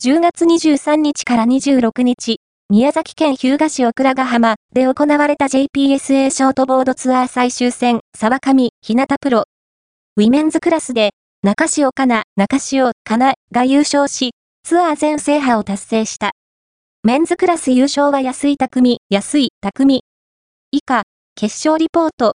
10月23日から26日、宮崎県日向市お倉ヶ浜で行われた JPSA ショートボードツアー最終戦、さわかみ、日向プロ。ウィメンズクラスで、中潮かな、中潮かなが優勝し、ツアー全制覇を達成した。メンズクラス優勝は安井匠、安井匠。以下、決勝リポート